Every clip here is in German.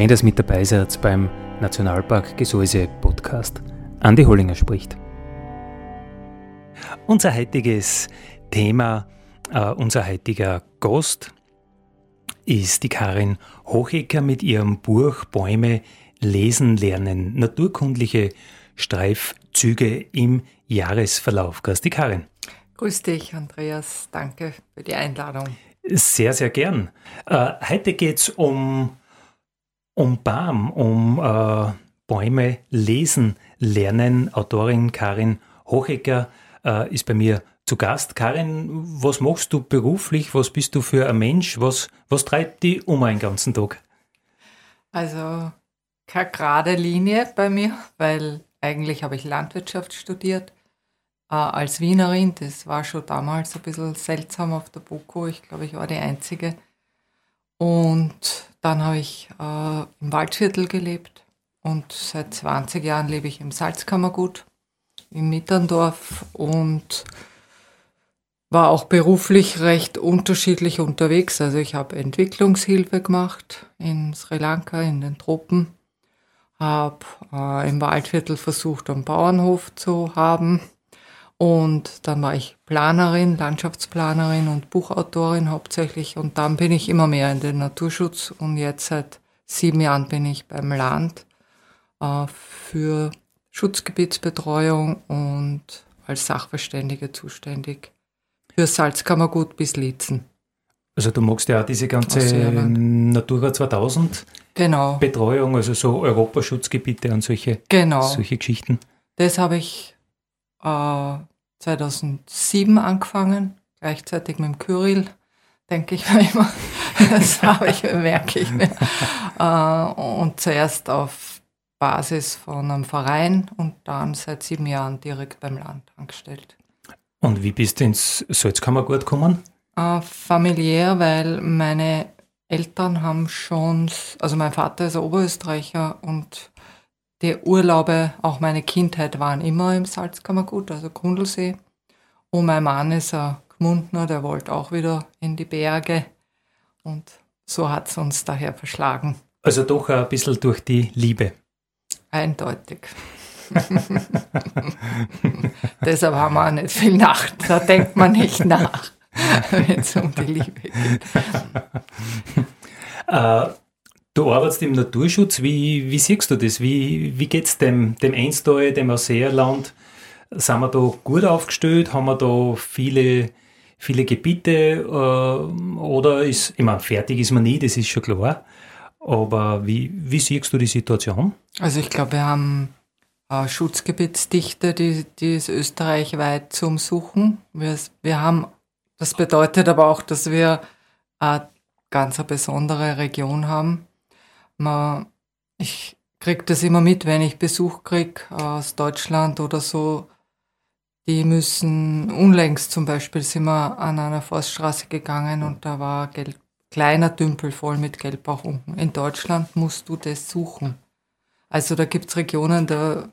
Schön, dass mit dabei seid beim Nationalpark Gesäuse Podcast. Andi Hollinger spricht. Unser heutiges Thema, uh, unser heutiger Gast ist die Karin Hochecker mit ihrem Buch Bäume lesen lernen, naturkundliche Streifzüge im Jahresverlauf. Grüß die Karin. Grüß dich, Andreas. Danke für die Einladung. Sehr, sehr gern. Uh, heute geht es um um BAM, um äh, Bäume lesen lernen. Autorin Karin Hochecker äh, ist bei mir zu Gast. Karin, was machst du beruflich? Was bist du für ein Mensch? Was, was treibt dich um einen ganzen Tag? Also keine gerade Linie bei mir, weil eigentlich habe ich Landwirtschaft studiert äh, als Wienerin. Das war schon damals ein bisschen seltsam auf der BOKU. Ich glaube, ich war die Einzige. Und dann habe ich äh, im Waldviertel gelebt und seit 20 Jahren lebe ich im Salzkammergut in Mitterndorf und war auch beruflich recht unterschiedlich unterwegs. Also ich habe Entwicklungshilfe gemacht in Sri Lanka, in den Tropen, habe äh, im Waldviertel versucht, einen Bauernhof zu haben und dann war ich Planerin, Landschaftsplanerin und Buchautorin hauptsächlich. Und dann bin ich immer mehr in den Naturschutz. Und jetzt seit sieben Jahren bin ich beim Land äh, für Schutzgebietsbetreuung und als Sachverständige zuständig für Salzkammergut bis Lietzen. Also du magst ja auch diese ganze Natura 2000 genau. Betreuung, also so Europaschutzgebiete und solche, genau. solche Geschichten. Das habe ich äh, 2007 angefangen, gleichzeitig mit dem Kyrill, denke ich mir immer. das habe ich, merke ich mir. Äh, und zuerst auf Basis von einem Verein und dann seit sieben Jahren direkt beim Land angestellt. Und wie bist du ins Salzkammergut gekommen? Äh, familiär, weil meine Eltern haben schon, also mein Vater ist Oberösterreicher und die Urlaube, auch meine Kindheit, waren immer im Salzkammergut, also Grundlsee. Und mein Mann ist ein Gmundner, der wollte auch wieder in die Berge. Und so hat es uns daher verschlagen. Also doch ein bisschen durch die Liebe. Eindeutig. Deshalb haben wir auch nicht viel Nacht. Da denkt man nicht nach, wenn es um die Liebe geht. Äh, Du arbeitest im Naturschutz. Wie, wie siehst du das? Wie, wie geht es dem, dem Einstall, dem Ausseerland? Sind wir da gut aufgestellt? Haben wir da viele, viele Gebiete? Äh, oder ist, ich meine, fertig ist man nie, das ist schon klar. Aber wie, wie siehst du die Situation? Also ich glaube, wir haben eine Schutzgebietsdichte, die, die ist österreichweit zum Suchen. Wir, wir haben, das bedeutet aber auch, dass wir eine ganz besondere Region haben man, ich kriege das immer mit, wenn ich Besuch kriege aus Deutschland oder so. Die müssen, unlängst zum Beispiel sind wir an einer Forststraße gegangen und da war gelb, kleiner Tümpel voll mit Gelbbauchunken. In Deutschland musst du das suchen. Also da gibt's Regionen, da,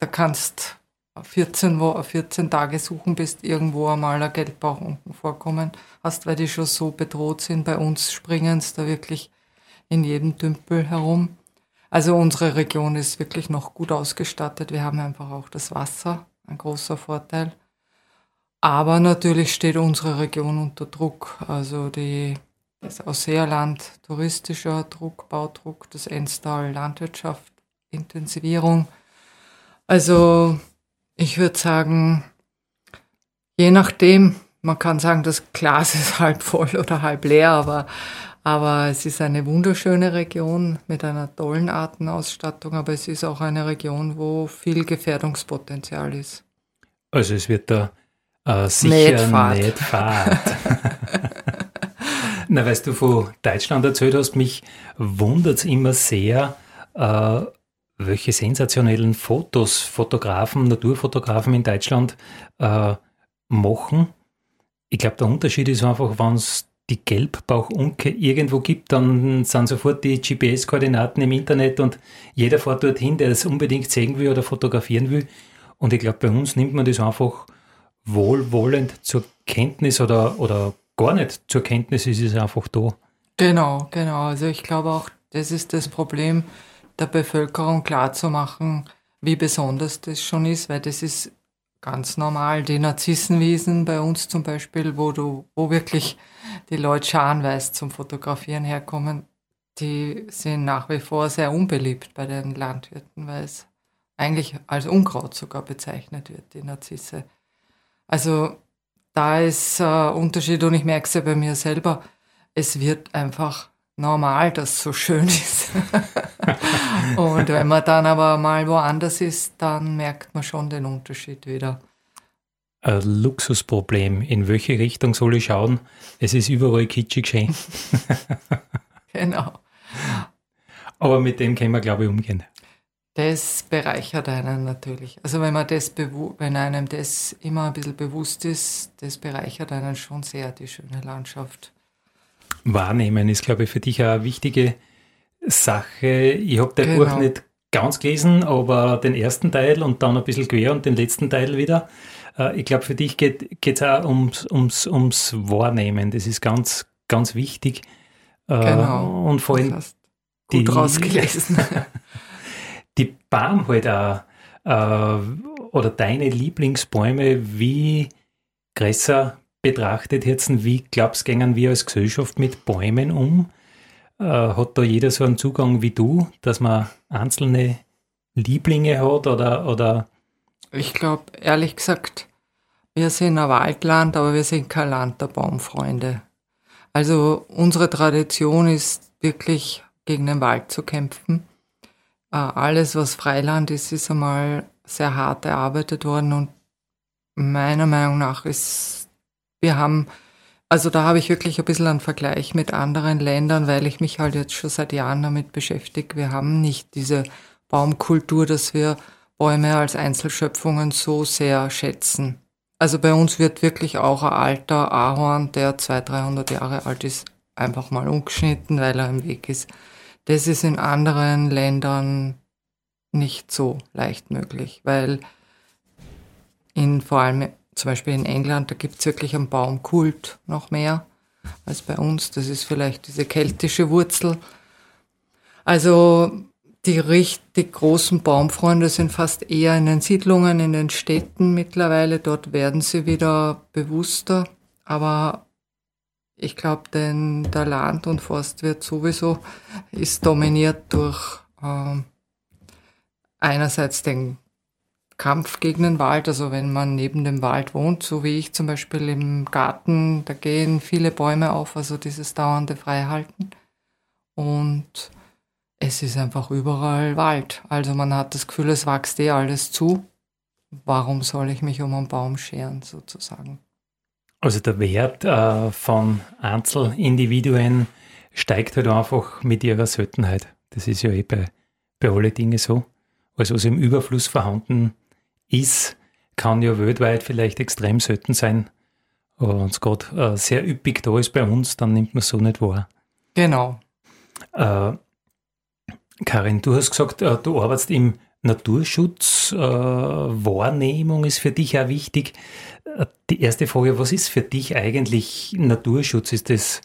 da kannst 14, wo, 14 Tage suchen, bis irgendwo einmal ein Gelbbauchunken vorkommen hast, weil die schon so bedroht sind. Bei uns springen es da wirklich in jedem Tümpel herum. Also unsere Region ist wirklich noch gut ausgestattet. Wir haben einfach auch das Wasser, ein großer Vorteil. Aber natürlich steht unsere Region unter Druck. Also die, das Ausseerland, touristischer Druck, Baudruck, das Enstal, Landwirtschaft, Intensivierung. Also ich würde sagen, je nachdem, man kann sagen, das Glas ist halb voll oder halb leer, aber Aber es ist eine wunderschöne Region mit einer tollen Artenausstattung, aber es ist auch eine Region, wo viel Gefährdungspotenzial ist. Also es wird da äh, sicher nicht Fahrt. Na, weißt du von Deutschland erzählt hast, mich wundert es immer sehr, äh, welche sensationellen Fotos Fotografen, Naturfotografen in Deutschland äh, machen. Ich glaube, der Unterschied ist einfach, wenn es die Gelbbauchunke irgendwo gibt, dann sind sofort die GPS-Koordinaten im Internet und jeder fährt dorthin, der es unbedingt sehen will oder fotografieren will. Und ich glaube, bei uns nimmt man das einfach wohlwollend zur Kenntnis oder, oder gar nicht zur Kenntnis, ist es einfach da. Genau, genau. Also ich glaube auch, das ist das Problem, der Bevölkerung klarzumachen, wie besonders das schon ist, weil das ist ganz normal. Die Narzissenwiesen bei uns zum Beispiel, wo du, wo wirklich die Leute scharenweise zum Fotografieren herkommen, die sind nach wie vor sehr unbeliebt bei den Landwirten, weil es eigentlich als Unkraut sogar bezeichnet wird, die Narzisse. Also da ist ein äh, Unterschied und ich merke es ja bei mir selber. Es wird einfach normal, dass es so schön ist. Und wenn man dann aber mal woanders ist, dann merkt man schon den Unterschied wieder. Ein Luxusproblem. In welche Richtung soll ich schauen? Es ist überall kitschig schön. genau. Aber mit dem können wir, glaube ich, umgehen. Das bereichert einen natürlich. Also wenn man das wenn einem das immer ein bisschen bewusst ist, das bereichert einen schon sehr, die schöne Landschaft. Wahrnehmen ist, glaube ich, für dich eine wichtige Sache. Ich habe dein genau. Buch nicht ganz gelesen, aber den ersten Teil und dann ein bisschen quer und den letzten Teil wieder. Äh, ich glaube, für dich geht es auch ums, ums, ums Wahrnehmen. Das ist ganz, ganz wichtig. Äh, genau. Und vor allem. Gut die, rausgelesen. die Baum halt auch, äh, oder deine Lieblingsbäume, wie größer betrachtet jetzt, wie glaubst gängen wir als Gesellschaft mit Bäumen um? Äh, hat da jeder so einen Zugang wie du, dass man einzelne Lieblinge hat oder, oder? Ich glaube, ehrlich gesagt, wir sind ein Waldland, aber wir sind kein Land der Baumfreunde. Also unsere Tradition ist wirklich gegen den Wald zu kämpfen. Äh, alles, was Freiland ist, ist einmal sehr hart erarbeitet worden und meiner Meinung nach ist, wir haben, also da habe ich wirklich ein bisschen einen Vergleich mit anderen Ländern, weil ich mich halt jetzt schon seit Jahren damit beschäftige. Wir haben nicht diese Baumkultur, dass wir Bäume als Einzelschöpfungen so sehr schätzen. Also bei uns wird wirklich auch ein alter Ahorn, der 200, 300 Jahre alt ist, einfach mal umgeschnitten, weil er im Weg ist. Das ist in anderen Ländern nicht so leicht möglich, weil in vor allem zum Beispiel in England, da gibt es wirklich einen Baumkult noch mehr als bei uns. Das ist vielleicht diese keltische Wurzel. Also die richtig großen Baumfreunde sind fast eher in den Siedlungen, in den Städten mittlerweile. Dort werden sie wieder bewusster. Aber ich glaube, denn der Land- und Forstwirt sowieso ist dominiert durch äh, einerseits den Kampf gegen den Wald, also wenn man neben dem Wald wohnt, so wie ich zum Beispiel im Garten, da gehen viele Bäume auf, also dieses dauernde Freihalten. Und es ist einfach überall Wald. Also man hat das Gefühl, es wächst eh alles zu. Warum soll ich mich um einen Baum scheren, sozusagen? Also der Wert äh, von Einzelindividuen steigt halt einfach mit ihrer Seltenheit. Das ist ja eh bei, bei allen Dingen so. Also was im Überfluss vorhanden ist, kann ja weltweit vielleicht extrem selten sein. Aber wenn es gerade äh, sehr üppig da ist bei uns, dann nimmt man es so nicht wahr. Genau. Äh, Karin, du hast gesagt, äh, du arbeitest im Naturschutz. Äh, Wahrnehmung ist für dich auch wichtig. Die erste Frage, was ist für dich eigentlich Naturschutz? Ist das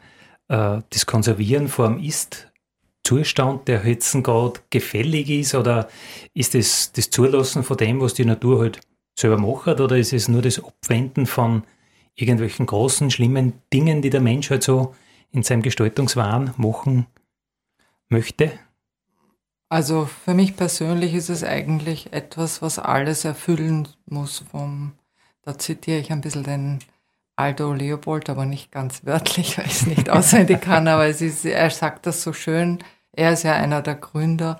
äh, das Konservieren vor dem Ist-Zustand, der jetzt gerade gefällig ist? Oder ist es das Zulassen von dem, was die Natur halt selber macht? Oder ist es nur das Abwenden von irgendwelchen großen, schlimmen Dingen, die der Mensch halt so in seinem Gestaltungswahn machen möchte? Also für mich persönlich ist es eigentlich etwas, was alles erfüllen muss vom da zitiere ich ein bisschen den Aldo Leopold, aber nicht ganz wörtlich, weil ich es nicht auswendig kann, aber ist, er sagt das so schön. Er ist ja einer der Gründer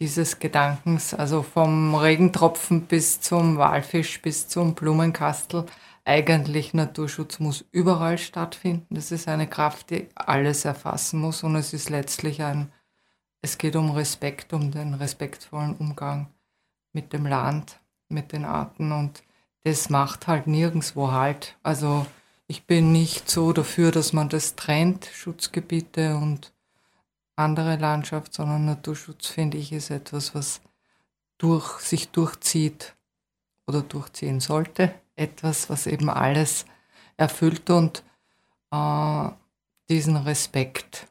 dieses Gedankens, also vom Regentropfen bis zum Walfisch bis zum Blumenkastel. Eigentlich Naturschutz muss überall stattfinden. Das ist eine Kraft, die alles erfassen muss und es ist letztlich ein, es geht um Respekt, um den respektvollen Umgang mit dem Land, mit den Arten und das macht halt nirgendwo halt. Also ich bin nicht so dafür, dass man das trennt, Schutzgebiete und andere Landschaft, sondern Naturschutz finde ich ist etwas, was durch, sich durchzieht oder durchziehen sollte. Etwas, was eben alles erfüllt und äh, diesen Respekt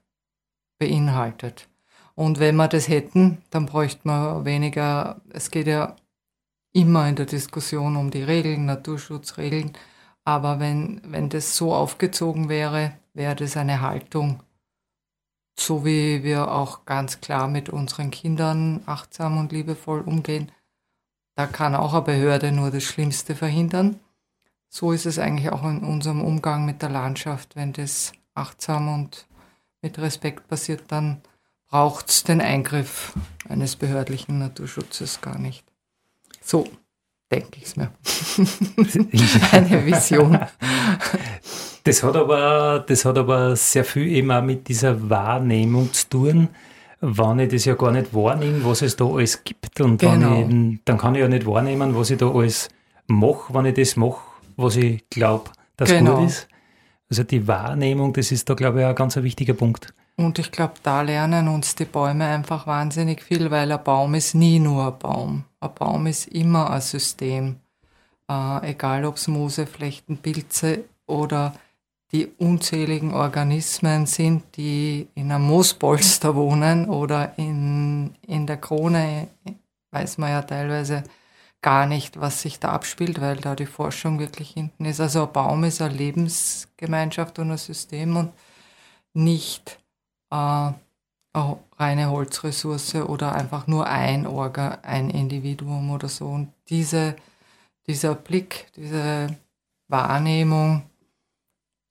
beinhaltet. Und wenn wir das hätten, dann bräuchte man weniger, es geht ja immer in der Diskussion um die Regeln, Naturschutzregeln. Aber wenn, wenn das so aufgezogen wäre, wäre das eine Haltung, so wie wir auch ganz klar mit unseren Kindern achtsam und liebevoll umgehen. Da kann auch eine Behörde nur das Schlimmste verhindern. So ist es eigentlich auch in unserem Umgang mit der Landschaft. Wenn das achtsam und mit Respekt passiert, dann braucht es den Eingriff eines behördlichen Naturschutzes gar nicht. So denke ich es mir. Eine Vision. Das hat, aber, das hat aber sehr viel eben auch mit dieser Wahrnehmung zu tun, wenn ich das ja gar nicht wahrnehme, was es da alles gibt. Und genau. ich, dann kann ich ja nicht wahrnehmen, was ich da alles mache, wenn ich das mache, was ich glaube, dass genau. gut ist. Also die Wahrnehmung, das ist da, glaube ich, auch ein ganz wichtiger Punkt. Und ich glaube, da lernen uns die Bäume einfach wahnsinnig viel, weil ein Baum ist nie nur ein Baum. Ein Baum ist immer ein System. Äh, egal ob es Moose, Flechten, Pilze oder die unzähligen Organismen sind, die in einem Moospolster wohnen oder in, in der Krone, weiß man ja teilweise gar nicht, was sich da abspielt, weil da die Forschung wirklich hinten ist. Also ein Baum ist eine Lebensgemeinschaft und ein System und nicht äh, eine reine Holzressource oder einfach nur ein Orga, ein Individuum oder so. Und diese, dieser Blick, diese Wahrnehmung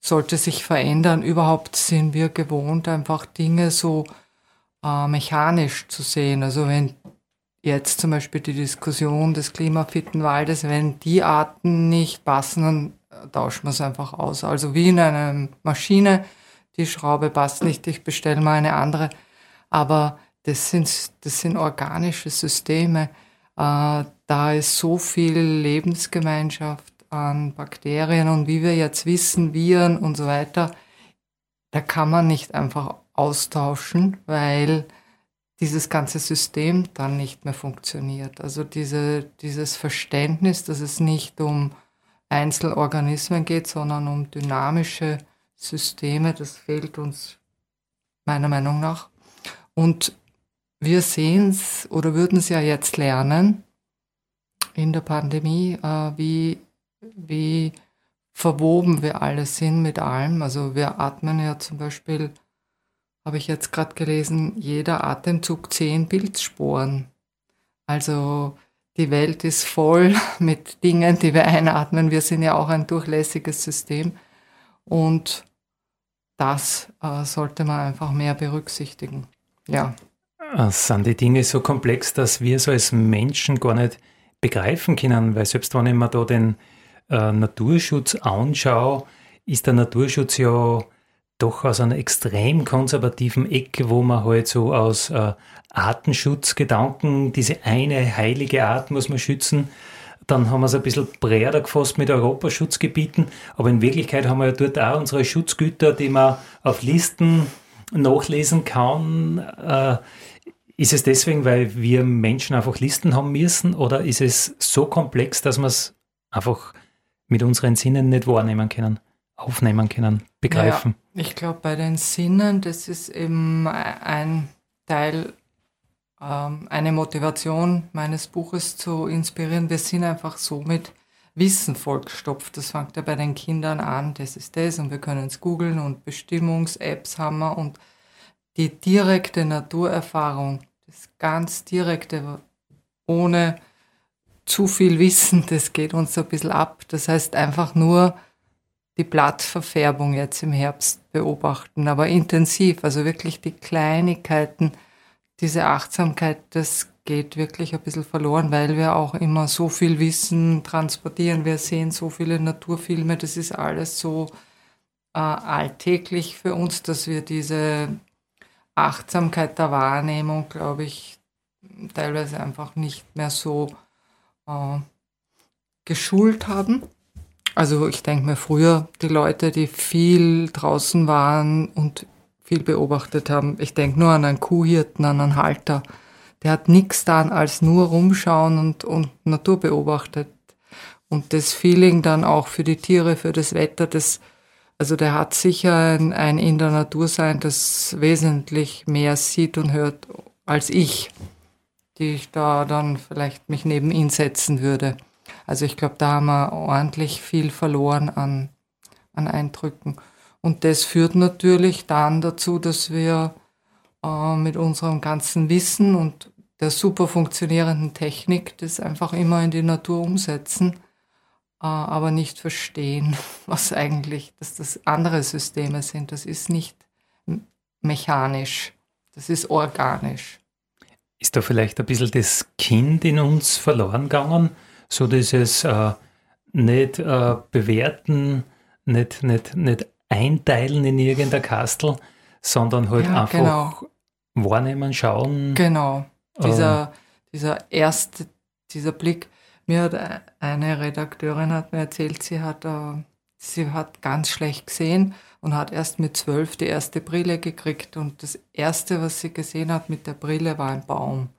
sollte sich verändern. Überhaupt sind wir gewohnt, einfach Dinge so äh, mechanisch zu sehen. Also wenn jetzt zum Beispiel die Diskussion des klimafitten Waldes, wenn die Arten nicht passen, dann tauschen wir es einfach aus. Also wie in einer Maschine, die Schraube passt nicht, ich bestelle mal eine andere. Aber das sind, das sind organische Systeme. Äh, da ist so viel Lebensgemeinschaft an Bakterien und wie wir jetzt wissen, Viren und so weiter, da kann man nicht einfach austauschen, weil dieses ganze System dann nicht mehr funktioniert. Also diese, dieses Verständnis, dass es nicht um Einzelorganismen geht, sondern um dynamische Systeme, das fehlt uns meiner Meinung nach. Und wir sehen es oder würden es ja jetzt lernen in der Pandemie, äh, wie, wie verwoben wir alle sind mit allem. Also wir atmen ja zum Beispiel, habe ich jetzt gerade gelesen, jeder Atemzug zehn Bildsporen. Also die Welt ist voll mit Dingen, die wir einatmen. Wir sind ja auch ein durchlässiges System. Und das äh, sollte man einfach mehr berücksichtigen. Ja. Äh, sind die Dinge so komplex, dass wir so als Menschen gar nicht begreifen können? Weil selbst wenn ich mir da den äh, Naturschutz anschaue, ist der Naturschutz ja doch aus einer extrem konservativen Ecke, wo man halt so aus äh, Artenschutzgedanken, diese eine heilige Art muss man schützen, dann haben wir es ein bisschen breiter gefasst mit Europaschutzgebieten. Aber in Wirklichkeit haben wir ja dort auch unsere Schutzgüter, die man auf Listen nachlesen kann. Äh, ist es deswegen, weil wir Menschen einfach Listen haben müssen oder ist es so komplex, dass wir es einfach mit unseren Sinnen nicht wahrnehmen können, aufnehmen können, begreifen? Ja, ich glaube, bei den Sinnen, das ist eben ein Teil eine Motivation meines Buches zu inspirieren. Wir sind einfach so mit Wissen vollgestopft. Das fängt ja bei den Kindern an, das ist das und wir können es googeln und Bestimmungs-Apps haben wir und die direkte Naturerfahrung, das ganz direkte, ohne zu viel Wissen, das geht uns so ein bisschen ab. Das heißt einfach nur die Blattverfärbung jetzt im Herbst beobachten, aber intensiv, also wirklich die Kleinigkeiten, diese Achtsamkeit, das geht wirklich ein bisschen verloren, weil wir auch immer so viel Wissen transportieren. Wir sehen so viele Naturfilme, das ist alles so äh, alltäglich für uns, dass wir diese Achtsamkeit der Wahrnehmung, glaube ich, teilweise einfach nicht mehr so äh, geschult haben. Also ich denke mir früher, die Leute, die viel draußen waren und viel beobachtet haben, ich denke nur an einen Kuhhirten, an einen Halter, der hat nichts dann als nur rumschauen und, und Natur beobachtet. Und das Feeling dann auch für die Tiere, für das Wetter, das, also der hat sicher ein, ein in der Natur sein, das wesentlich mehr sieht und hört als ich, die ich da dann vielleicht mich neben ihn setzen würde. Also ich glaube, da haben wir ordentlich viel verloren an, an Eindrücken. Und das führt natürlich dann dazu, dass wir äh, mit unserem ganzen Wissen und der super funktionierenden Technik das einfach immer in die Natur umsetzen, äh, aber nicht verstehen, was eigentlich, dass das andere Systeme sind. Das ist nicht mechanisch, das ist organisch. Ist da vielleicht ein bisschen das Kind in uns verloren gegangen? So dieses äh, nicht äh, bewerten, nicht, nicht, nicht einteilen in irgendein Kastel, sondern halt ja, einfach genau. wahrnehmen, schauen. Genau. Dieser, äh, dieser erste, dieser Blick. Mir hat eine Redakteurin hat mir erzählt, sie hat, äh, sie hat ganz schlecht gesehen und hat erst mit zwölf die erste Brille gekriegt. Und das erste, was sie gesehen hat mit der Brille, war ein Baum.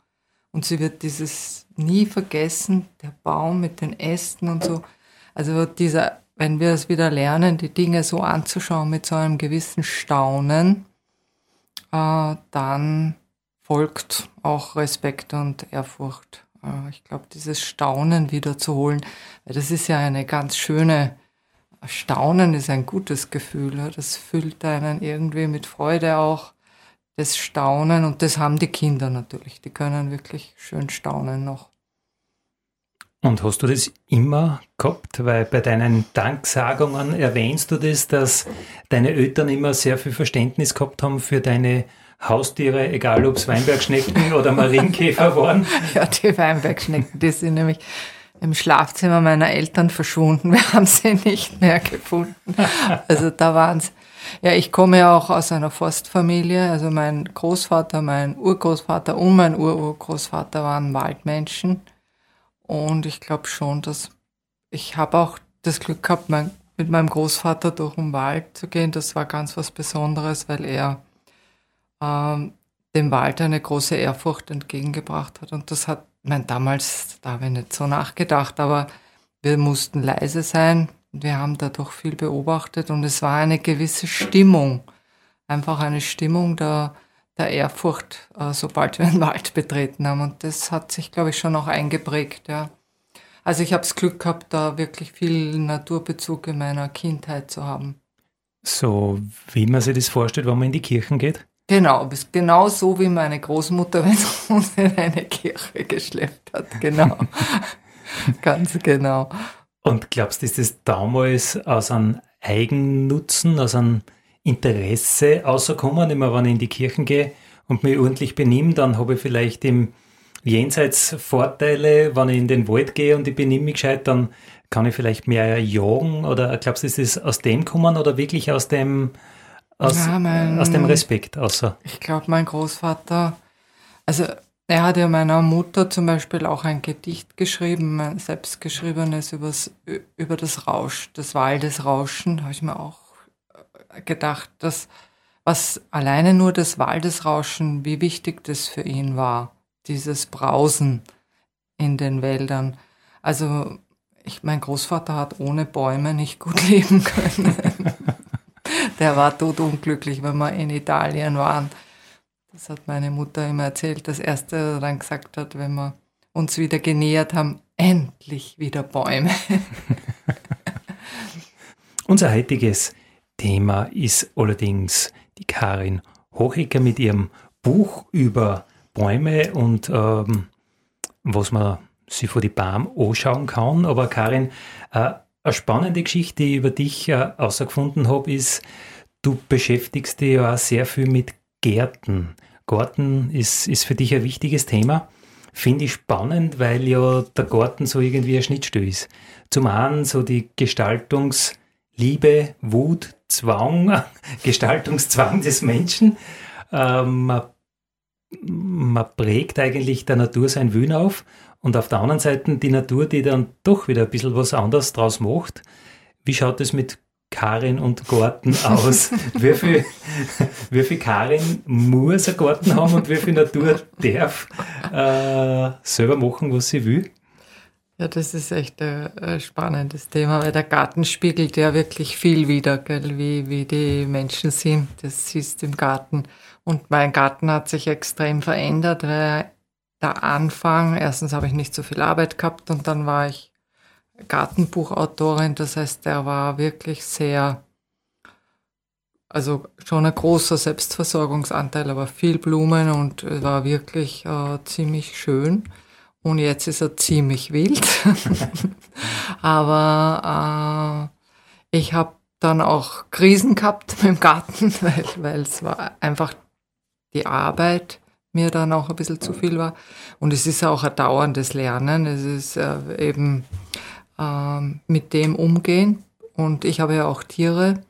Und sie wird dieses nie vergessen, der Baum mit den Ästen und so. Also dieser, wenn wir es wieder lernen, die Dinge so anzuschauen mit so einem gewissen Staunen, äh, dann folgt auch Respekt und Ehrfurcht. Äh, ich glaube, dieses Staunen wiederzuholen, das ist ja eine ganz schöne, Staunen ist ein gutes Gefühl. Das füllt einen irgendwie mit Freude auch das Staunen und das haben die Kinder natürlich. Die können wirklich schön staunen noch. Und hast du das immer gehabt? Weil bei deinen Danksagungen erwähnst du das, dass deine Eltern immer sehr viel Verständnis gehabt haben für deine Haustiere, egal ob es Weinbergschnecken oder Marienkäfer waren. Ja, die Weinbergschnecken, die sind nämlich im Schlafzimmer meiner Eltern verschwunden. Wir haben sie nicht mehr gefunden. Also da waren sie ja, ich komme ja auch aus einer Forstfamilie. Also mein Großvater, mein Urgroßvater und mein Ururgroßvater waren Waldmenschen. Und ich glaube schon, dass ich habe auch das Glück gehabt, mein, mit meinem Großvater durch den Wald zu gehen. Das war ganz was Besonderes, weil er ähm, dem Wald eine große Ehrfurcht entgegengebracht hat. Und das hat, mein damals, da habe ich nicht so nachgedacht, aber wir mussten leise sein, wir haben dadurch viel beobachtet und es war eine gewisse Stimmung, einfach eine Stimmung der, der Ehrfurcht, äh, sobald wir den Wald betreten haben. Und das hat sich, glaube ich, schon auch eingeprägt. Ja. Also ich habe das Glück gehabt, da wirklich viel Naturbezug in meiner Kindheit zu haben. So wie man sich das vorstellt, wenn man in die Kirchen geht? Genau, genau so wie meine Großmutter, wenn sie uns in eine Kirche geschleppt hat. Genau. Ganz genau. Und glaubst du, ist das damals aus einem Eigennutzen, aus einem Interesse außerkommen? Immer wenn ich in die Kirchen gehe und mich ordentlich benehme, dann habe ich vielleicht im Jenseits Vorteile, wenn ich in den Wald gehe und ich benehme mich gescheit, dann kann ich vielleicht mehr jagen? Oder glaubst du, ist das aus dem kommen oder wirklich aus dem, aus, ja, mein, aus dem Respekt? Außer? Ich glaube, mein Großvater, also er hat ja meiner Mutter zum Beispiel auch ein Gedicht geschrieben, ein selbstgeschriebenes übers, über das Rausch, das Waldesrauschen. Habe ich mir auch gedacht, dass was alleine nur das Waldesrauschen, wie wichtig das für ihn war, dieses Brausen in den Wäldern. Also ich, mein Großvater hat ohne Bäume nicht gut leben können. Der war totunglücklich, wenn wir in Italien waren das hat meine Mutter immer erzählt. Das erste, was er dann gesagt hat, wenn wir uns wieder genähert haben, endlich wieder Bäume. Unser heutiges Thema ist allerdings die Karin Hochecker mit ihrem Buch über Bäume und ähm, was man sich vor die Baum anschauen kann. Aber Karin, äh, Eine spannende Geschichte, die ich über dich äh, außergefunden habe, ist, du beschäftigst dich ja auch sehr viel mit Gärten. Garten ist, ist für dich ein wichtiges Thema. Finde ich spannend, weil ja der Garten so irgendwie ein Schnittstück ist. Zum einen so die Gestaltungsliebe, Wut, Zwang, Gestaltungszwang des Menschen. Ähm, man, man prägt eigentlich der Natur sein Wün auf und auf der anderen Seite die Natur, die dann doch wieder ein bisschen was anderes draus macht. Wie schaut es mit Karin und Garten aus? wie, viel, wie viel Karin muss ein Garten haben und wie viel Natur darf äh, selber machen, was sie will? Ja, das ist echt ein, ein, spannendes Thema, weil der Garten spiegelt ja wirklich viel wider, gell, wie, wie die Menschen sind. Das du im Garten. Und mein Garten hat sich extrem verändert, weil der Anfang, erstens habe ich nicht so viel Arbeit gehabt und dann war ich Gartenbuchautorin. Das heißt, der war wirklich sehr, also schon ein großer Selbstversorgungsanteil, aber viel Blumen und war wirklich äh, ziemlich schön. Und jetzt ist er ziemlich wild. Aber äh, ich habe dann auch Krisen gehabt mit dem Garten, weil, weil es war einfach die Arbeit mir dann auch ein bisschen zu viel war. Und es ist auch ein dauerndes Lernen. Es ist äh, eben äh, mit dem umgehen. Und ich habe ja auch Tiere.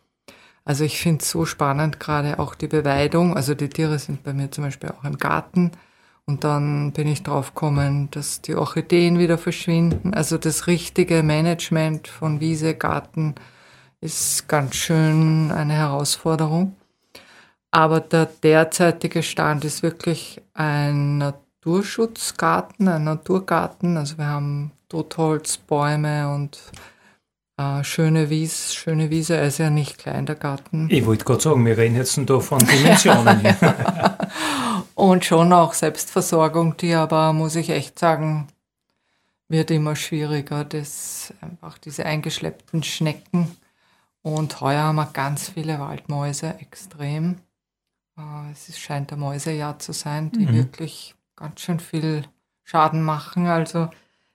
Also ich finde es so spannend, gerade auch die Beweidung. Also die Tiere sind bei mir zum Beispiel auch im Garten. Und dann bin ich drauf gekommen, dass die Orchideen wieder verschwinden. Also das richtige Management von Wiese, Garten ist ganz schön eine Herausforderung. Aber der derzeitige Stand ist wirklich ein Naturschutzgarten, ein Naturgarten. Also wir haben Totholzbäume und äh, schöne, Wies, schöne Wiese. Er ist ja nicht klein, der Garten. Ich wollte gerade sagen, wir reden jetzt da von Dimensionen. Und schon auch Selbstversorgung, die aber, muss ich echt sagen, wird immer schwieriger. Das einfach diese eingeschleppten Schnecken. Und heuer haben wir ganz viele Waldmäuse, extrem. Äh, es scheint ein Mäusejahr zu sein, die mhm. wirklich ganz schön viel Schaden machen. Also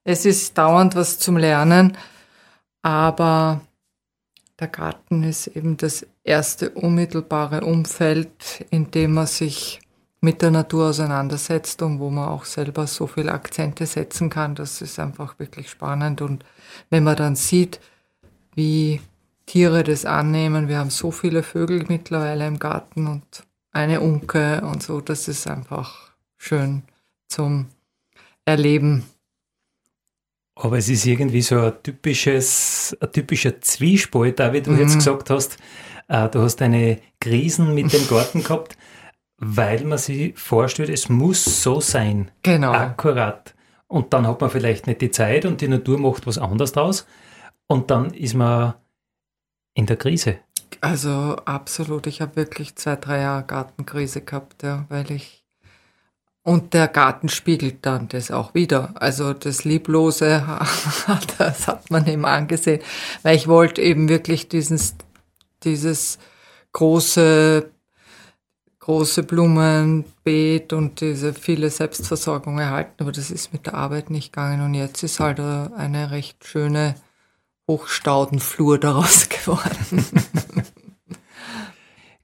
es ist dauernd was zum Lernen, aber der Garten ist eben das erste unmittelbare Umfeld, in dem man sich mit der Natur auseinandersetzt und wo man auch selber so viele Akzente setzen kann. Das ist einfach wirklich spannend. Und wenn man dann sieht, wie Tiere das annehmen, wir haben so viele Vögel mittlerweile im Garten und eine Unke und so, das ist einfach schön zum Erleben. Aber es ist irgendwie so ein typisches, ein typischer Zwiespalt, da wie du mhm. jetzt gesagt hast, äh, du hast eine Krisen mit dem Garten gehabt weil man sich vorstellt, es muss so sein. Genau. Akkurat. Und dann hat man vielleicht nicht die Zeit und die Natur macht was anderes draus. Und dann ist man in der Krise. Also absolut. Ich habe wirklich zwei, drei Jahre Gartenkrise gehabt, ja, weil ich. Und der Garten spiegelt dann das auch wieder. Also das Lieblose, das hat man eben angesehen, weil ich wollte eben wirklich dieses, dieses große große Blumenbeet und diese viele Selbstversorgung erhalten, aber das ist mit der Arbeit nicht gegangen und jetzt ist halt eine recht schöne Hochstaudenflur daraus geworden.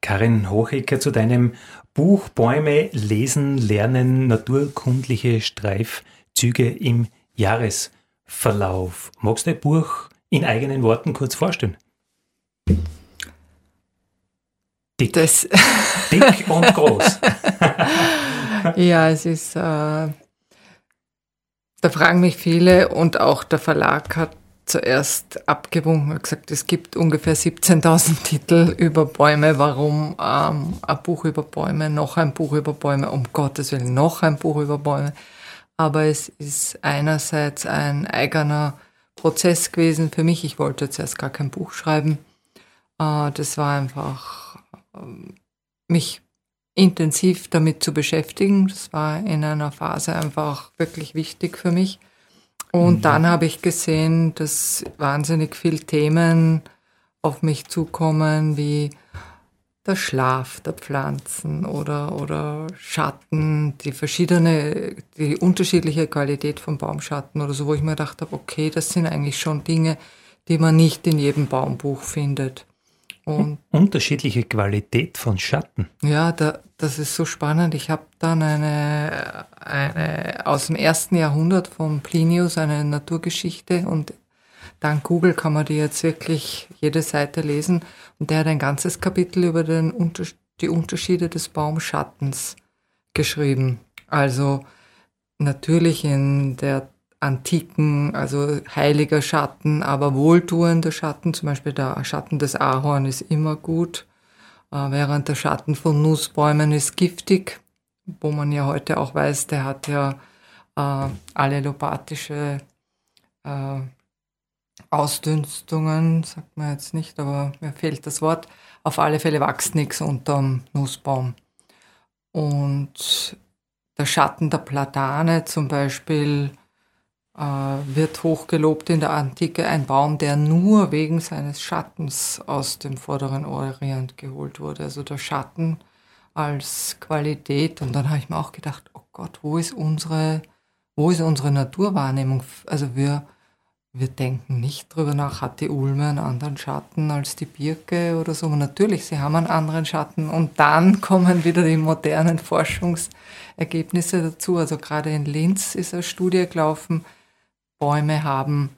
Karin Hochecker zu deinem Buch Bäume lesen, lernen, naturkundliche Streifzüge im Jahresverlauf. Magst du dein Buch in eigenen Worten kurz vorstellen? Dick. Das Dick und groß. ja, es ist, äh, da fragen mich viele und auch der Verlag hat zuerst abgewunken und gesagt, es gibt ungefähr 17.000 Titel über Bäume. Warum ähm, ein Buch über Bäume, noch ein Buch über Bäume, um Gottes Willen, noch ein Buch über Bäume. Aber es ist einerseits ein eigener Prozess gewesen für mich. Ich wollte zuerst gar kein Buch schreiben. Äh, das war einfach mich intensiv damit zu beschäftigen. Das war in einer Phase einfach wirklich wichtig für mich. Und mhm. dann habe ich gesehen, dass wahnsinnig viele Themen auf mich zukommen, wie der Schlaf der Pflanzen oder, oder Schatten, die verschiedene, die unterschiedliche Qualität von Baumschatten oder so, wo ich mir gedacht habe, okay, das sind eigentlich schon Dinge, die man nicht in jedem Baumbuch findet. Und unterschiedliche Qualität von Schatten. Ja, da, das ist so spannend. Ich habe dann eine, eine aus dem ersten Jahrhundert von Plinius eine Naturgeschichte und dank Google kann man die jetzt wirklich jede Seite lesen. Und der hat ein ganzes Kapitel über den, die Unterschiede des Baumschattens geschrieben. Also natürlich in der antiken, also heiliger Schatten, aber wohltuender Schatten, zum Beispiel der Schatten des Ahorn ist immer gut, äh, während der Schatten von Nussbäumen ist giftig, wo man ja heute auch weiß, der hat ja äh, allelopathische äh, Ausdünstungen, sagt man jetzt nicht, aber mir fehlt das Wort. Auf alle Fälle wächst nichts unterm Nussbaum. Und der Schatten der Platane zum Beispiel wird hochgelobt in der Antike. Ein Baum, der nur wegen seines Schattens aus dem vorderen Orient geholt wurde. Also der Schatten als Qualität. Und dann habe ich mir auch gedacht, oh Gott, wo ist unsere, wo ist unsere Naturwahrnehmung? Also wir, wir denken nicht drüber nach, hat die Ulme einen anderen Schatten als die Birke oder so. Und natürlich, sie haben einen anderen Schatten. Und dann kommen wieder die modernen Forschungsergebnisse dazu. Also gerade in Linz ist eine Studie gelaufen, Bäume haben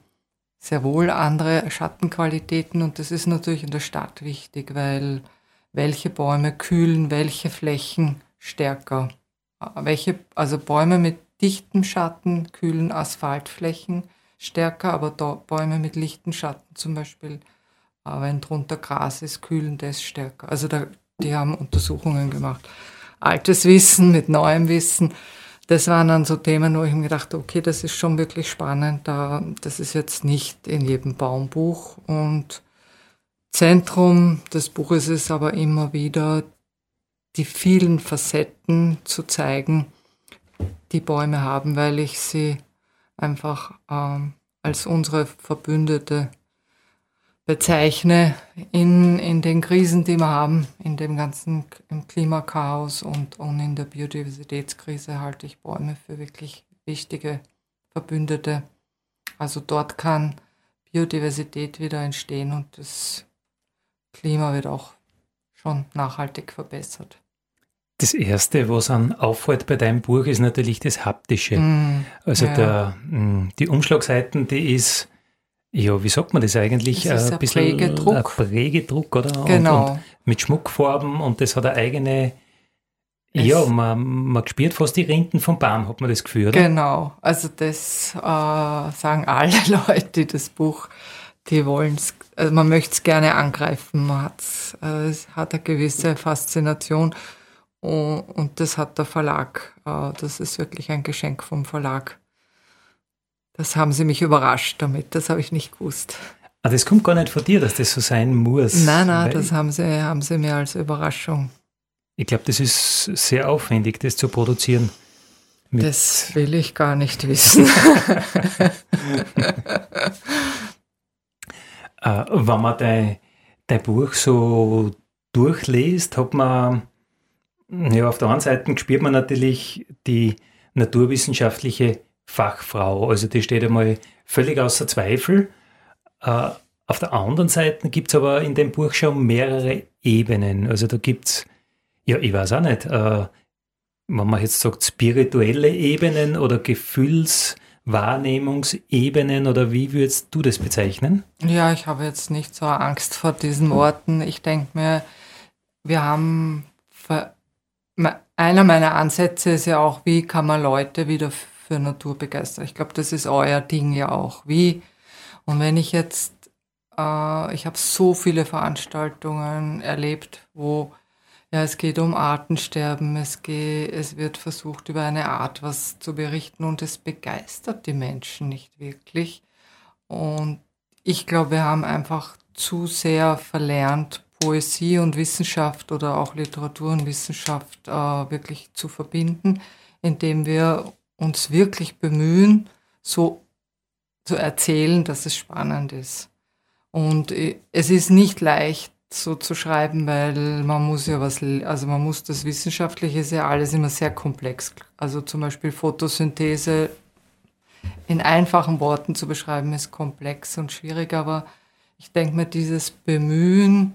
sehr wohl andere Schattenqualitäten und das ist natürlich in der Stadt wichtig, weil welche Bäume kühlen welche Flächen stärker. Welche, also Bäume mit dichtem Schatten kühlen Asphaltflächen stärker, aber Bäume mit lichten Schatten zum Beispiel, äh, wenn drunter Gras ist, kühlen das stärker. Also da, die haben Untersuchungen gemacht. Altes Wissen mit neuem Wissen das waren dann so Themen, wo ich mir gedacht okay, das ist schon wirklich spannend. Da, das ist jetzt nicht in jedem Baumbuch. Und Zentrum des Buches ist aber immer wieder die vielen Facetten zu zeigen, die Bäume haben, weil ich sie einfach ähm, als unsere Verbündete bezeichne in, in den Krisen, die wir haben, in dem ganzen im Klimakaos und, und in der Biodiversitätskrise halte ich Bäume für wirklich wichtige Verbündete. Also dort kann Biodiversität wieder entstehen und das Klima wird auch schon nachhaltig verbessert. Das Erste, was an auffällt bei deinem Buch, ist natürlich das Haptische. Mm, also ja. der, mm, die Umschlagseiten, die ist ja, wie sagt man das eigentlich? Das ist ein, ein bisschen Prägedruck. Ein Prägedruck, oder? Genau. Und, und mit Schmuckfarben und das hat eine eigene. Es ja, man, man spürt fast die Rinden vom Baum, hat man das Gefühl, oder? Genau, also das äh, sagen alle Leute, die das Buch, die wollen es, also man möchte es gerne angreifen, man hat's, äh, es hat eine gewisse Faszination und, und das hat der Verlag, äh, das ist wirklich ein Geschenk vom Verlag. Das haben sie mich überrascht damit, das habe ich nicht gewusst. Ah, das kommt gar nicht von dir, dass das so sein muss. Nein, nein, das haben sie, haben sie mir als Überraschung. Ich glaube, das ist sehr aufwendig, das zu produzieren. Das will ich gar nicht wissen. äh, wenn man dein, dein Buch so durchliest, hat man, ja, auf der einen Seite spürt man natürlich die naturwissenschaftliche Fachfrau. Also die steht einmal völlig außer Zweifel. Äh, auf der anderen Seite gibt es aber in dem Buch schon mehrere Ebenen. Also da gibt es, ja, ich weiß auch nicht, äh, wenn man jetzt sagt, spirituelle Ebenen oder Gefühlswahrnehmungsebenen oder wie würdest du das bezeichnen? Ja, ich habe jetzt nicht so Angst vor diesen Worten. Ich denke mir, wir haben, einer meiner Ansätze ist ja auch, wie kann man Leute wieder für Natur begeistert. Ich glaube, das ist euer Ding ja auch. Wie? Und wenn ich jetzt, äh, ich habe so viele Veranstaltungen erlebt, wo ja, es geht um Artensterben, es, geht, es wird versucht, über eine Art was zu berichten und es begeistert die Menschen nicht wirklich. Und ich glaube, wir haben einfach zu sehr verlernt, Poesie und Wissenschaft oder auch Literatur und Wissenschaft äh, wirklich zu verbinden, indem wir uns wirklich bemühen, so zu erzählen, dass es spannend ist. Und äh, es ist nicht leicht, so zu schreiben, weil man muss ja was, also man muss das Wissenschaftliche ist ja alles immer sehr komplex. Also zum Beispiel Photosynthese in einfachen Worten zu beschreiben ist komplex und schwierig, aber ich denke mir, dieses Bemühen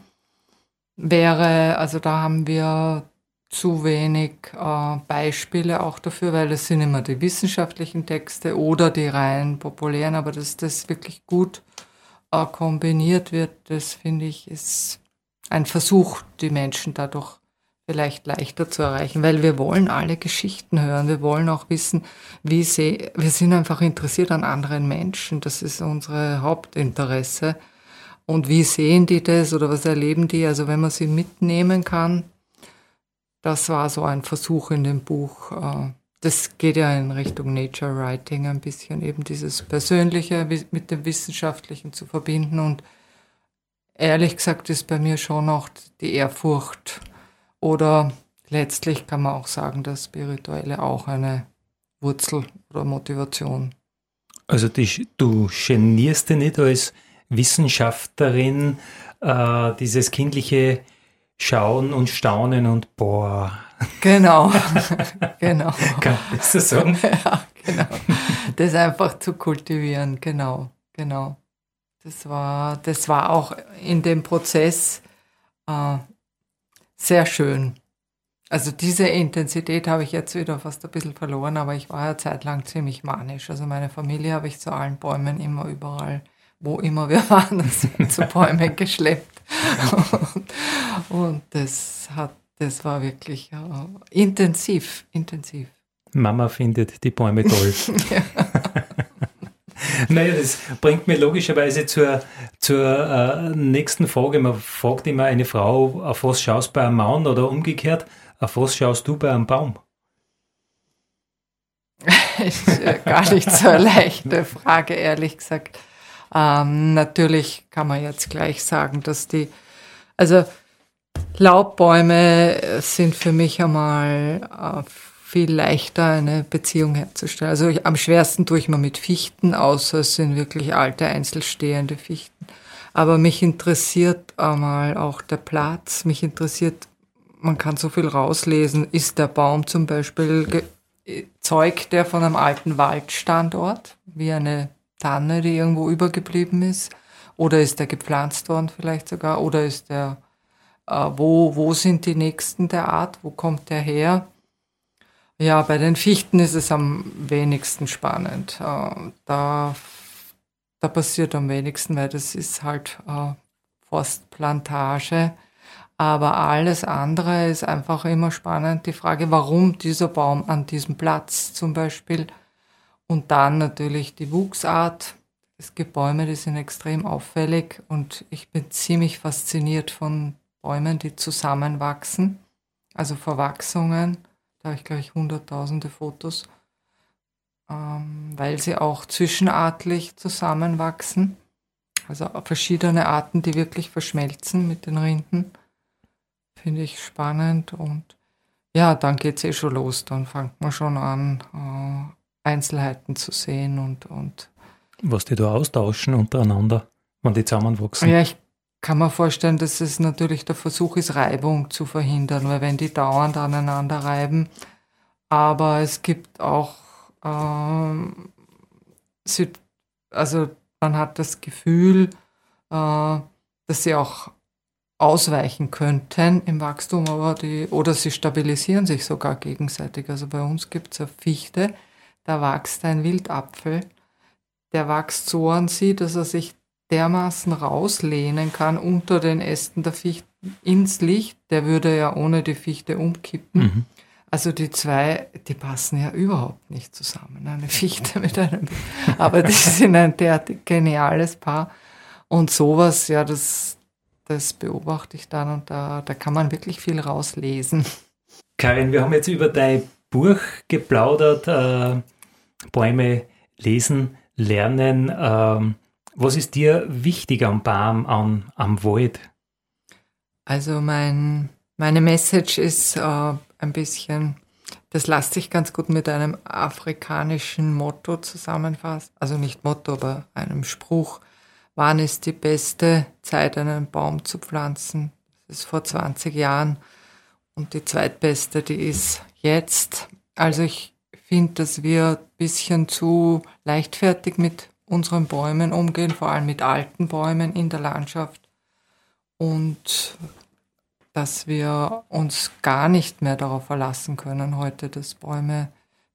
wäre, also da haben wir zu wenig äh, Beispiele auch dafür, weil es sind immer die wissenschaftlichen Texte oder die rein populären, aber dass das wirklich gut äh, kombiniert wird, das finde ich ist ein Versuch, die Menschen dadurch vielleicht leichter zu erreichen, weil wir wollen alle Geschichten hören. Wir wollen auch wissen, wie sie, wir sind einfach interessiert an anderen Menschen. Das ist unsere Hauptinteresse. Und wie sehen die das oder was erleben die? Also wenn man sie mitnehmen kann, das war so ein Versuch in dem Buch. Äh, das geht ja in Richtung Nature Writing ein bisschen, eben dieses Persönliche mit dem Wissenschaftlichen zu verbinden. Und ehrlich gesagt ist bei mir schon auch die Ehrfurcht oder letztlich kann man auch sagen, das Spirituelle auch eine Wurzel oder Motivation. Also die, du genierst dich nicht als Wissenschaftlerin äh, dieses kindliche Schauen und Staunen und boah. Genau, genau. Kann ich so sagen? ja, genau. Das einfach zu kultivieren, genau, genau. Das war, das war auch in dem Prozess äh, sehr schön. Also diese Intensität habe ich jetzt wieder fast ein bisschen verloren, aber ich war ja zeitlang ziemlich manisch. Also meine Familie habe ich zu allen Bäumen immer überall, wo immer wir waren, zu Bäumen geschleppt. Und, und, das hat, das war wirklich ja, intensiv, intensiv. Mama findet die Bäume toll. ja. Naja, das bringt mir logischerweise zur, zur äh, nächsten Frage. Man fragt immer eine Frau, auf was schaust du bei einem Mann oder umgekehrt, auf was schaust du bei einem Baum? ist gar nicht so eine leichte Frage, ehrlich gesagt. Ähm, natürlich kann man jetzt gleich sagen, dass die, also Laubbäume sind für mich einmal äh, viel leichter, eine Beziehung herzustellen. Also ich, am schwersten tue ich mal mit Fichten, außer es sind wirklich alte, einzelstehende Fichten. Aber mich interessiert einmal auch der Platz. Mich interessiert, man kann so viel rauslesen. Ist der Baum zum Beispiel, zeugt der von einem alten Waldstandort, wie eine Tanne, die irgendwo übergeblieben ist? Oder ist der gepflanzt worden vielleicht sogar? Oder ist der, äh, wo, wo sind die Nächsten der Art? Wo kommt der her? Ja, bei den Fichten ist es am wenigsten spannend. Äh, da, da passiert am wenigsten, weil das ist halt äh, Forstplantage. Aber alles andere ist einfach immer spannend. Die Frage, warum dieser Baum an diesem Platz zum Beispiel. Und dann natürlich die Wuchsart. Es gibt Bäume, die sind extrem auffällig und ich bin ziemlich fasziniert von Bäumen, die zusammenwachsen, also Verwachsungen da habe ich, glaube ich, hunderttausende Fotos, ähm, weil sie auch zwischenartlich zusammenwachsen. Also verschiedene Arten, die wirklich verschmelzen mit den Rinden. Finde ich spannend und ja, dann geht es eh schon los. Dann fängt man schon an, äh, Einzelheiten zu sehen und, und was die da austauschen untereinander, wenn die zusammenwachsen. Ja, ich kann mir vorstellen, dass es natürlich der Versuch ist, Reibung zu verhindern, weil wenn die dauernd aneinander reiben, aber es gibt auch, ähm, also man hat das Gefühl, äh, dass sie auch ausweichen könnten im Wachstum, aber die, oder sie stabilisieren sich sogar gegenseitig. Also bei uns gibt es eine Fichte, da wächst ein Wildapfel, der wächst so an sie, dass er sich dermaßen rauslehnen kann unter den Ästen der Fichte ins Licht, der würde ja ohne die Fichte umkippen. Mhm. Also die zwei, die passen ja überhaupt nicht zusammen, eine Fichte mit einem, aber die sind ein derartig geniales Paar. Und sowas, ja, das, das beobachte ich dann und da, da kann man wirklich viel rauslesen. Karin, wir haben jetzt über dein Buch geplaudert, äh, Bäume lesen, lernen. Ähm, was ist dir wichtig am Baum, am, am Wald? Also mein, meine Message ist äh, ein bisschen, das lässt sich ganz gut mit einem afrikanischen Motto zusammenfassen. Also nicht Motto, aber einem Spruch. Wann ist die beste Zeit, einen Baum zu pflanzen? Das ist vor 20 Jahren. Und die zweitbeste, die ist jetzt. Also ich finde, dass wir ein bisschen zu leichtfertig mit unseren Bäumen umgehen, vor allem mit alten Bäumen in der Landschaft. Und dass wir uns gar nicht mehr darauf verlassen können heute, dass Bäume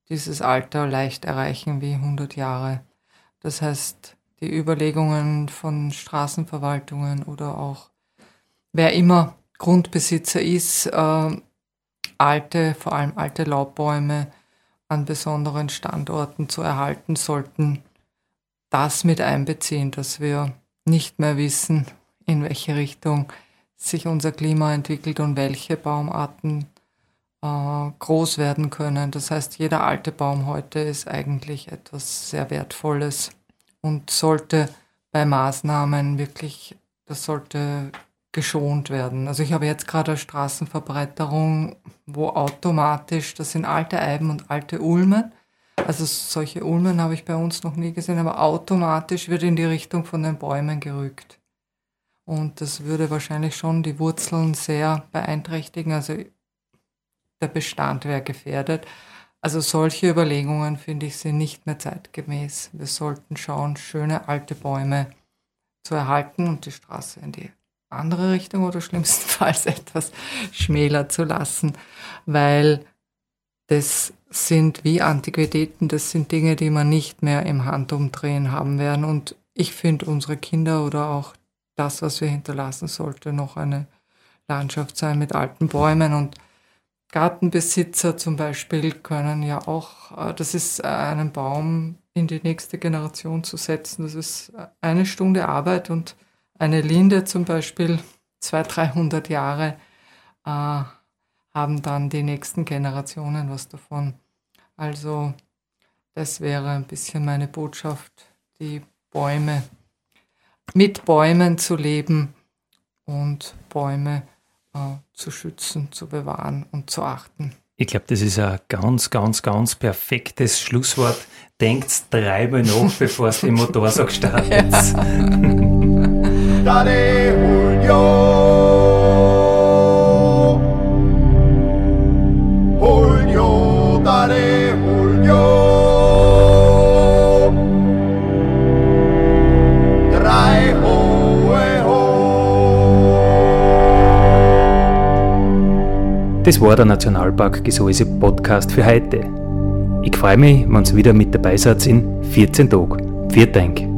dieses Alter leicht erreichen wie 100 Jahre. Das heißt, die Überlegungen von Straßenverwaltungen oder auch wer immer Grundbesitzer ist, äh, alte, vor allem alte Laubbäume an besonderen Standorten zu erhalten, sollten das mit einbeziehen, dass wir nicht mehr wissen, in welche Richtung sich unser Klima entwickelt und welche Baumarten äh, groß werden können. Das heißt, jeder alte Baum heute ist eigentlich etwas sehr Wertvolles und sollte bei Maßnahmen wirklich, das sollte geschont werden. Also ich habe jetzt gerade eine Straßenverbreiterung, wo automatisch, das sind alte Eiben und alte Ulmen, also solche Ulmen habe ich bei uns noch nie gesehen, aber automatisch wird in die Richtung von den Bäumen gerückt. Und das würde wahrscheinlich schon die Wurzeln sehr beeinträchtigen. Also der Bestand wäre gefährdet. Also solche Überlegungen, finde ich, sind nicht mehr zeitgemäß. Wir sollten schauen, schöne alte Bäume zu erhalten und die Straße in die andere Richtung oder schlimmstenfalls etwas schmäler zu lassen, weil das sind wie Antiquitäten, das sind Dinge, die man nicht mehr im Handumdrehen haben werden. Und ich finde, unsere Kinder oder auch das, was wir hinterlassen, sollte noch eine Landschaft sein mit alten Bäumen und Gartenbesitzer zum Beispiel können ja auch, äh, das ist äh, einen Baum in die nächste Generation zu setzen. Das ist äh, eine Stunde Arbeit und eine Linde zum Beispiel, 200, 300 Jahre, äh, haben dann die nächsten Generationen was davon. Also das wäre ein bisschen meine Botschaft, die Bäume, mit Bäumen zu leben und Bäume äh, zu schützen, zu bewahren und zu achten. Ich glaube, das ist ein ganz, ganz, ganz perfektes Schlusswort. Denkt dreimal nach, bevor es den Motorsack startet. Dale, Julio. Das war der Nationalpark Gesäuse Podcast für heute. Ich freue mich, wenn ihr wieder mit dabei seid in 14 Tagen. Vielen Dank.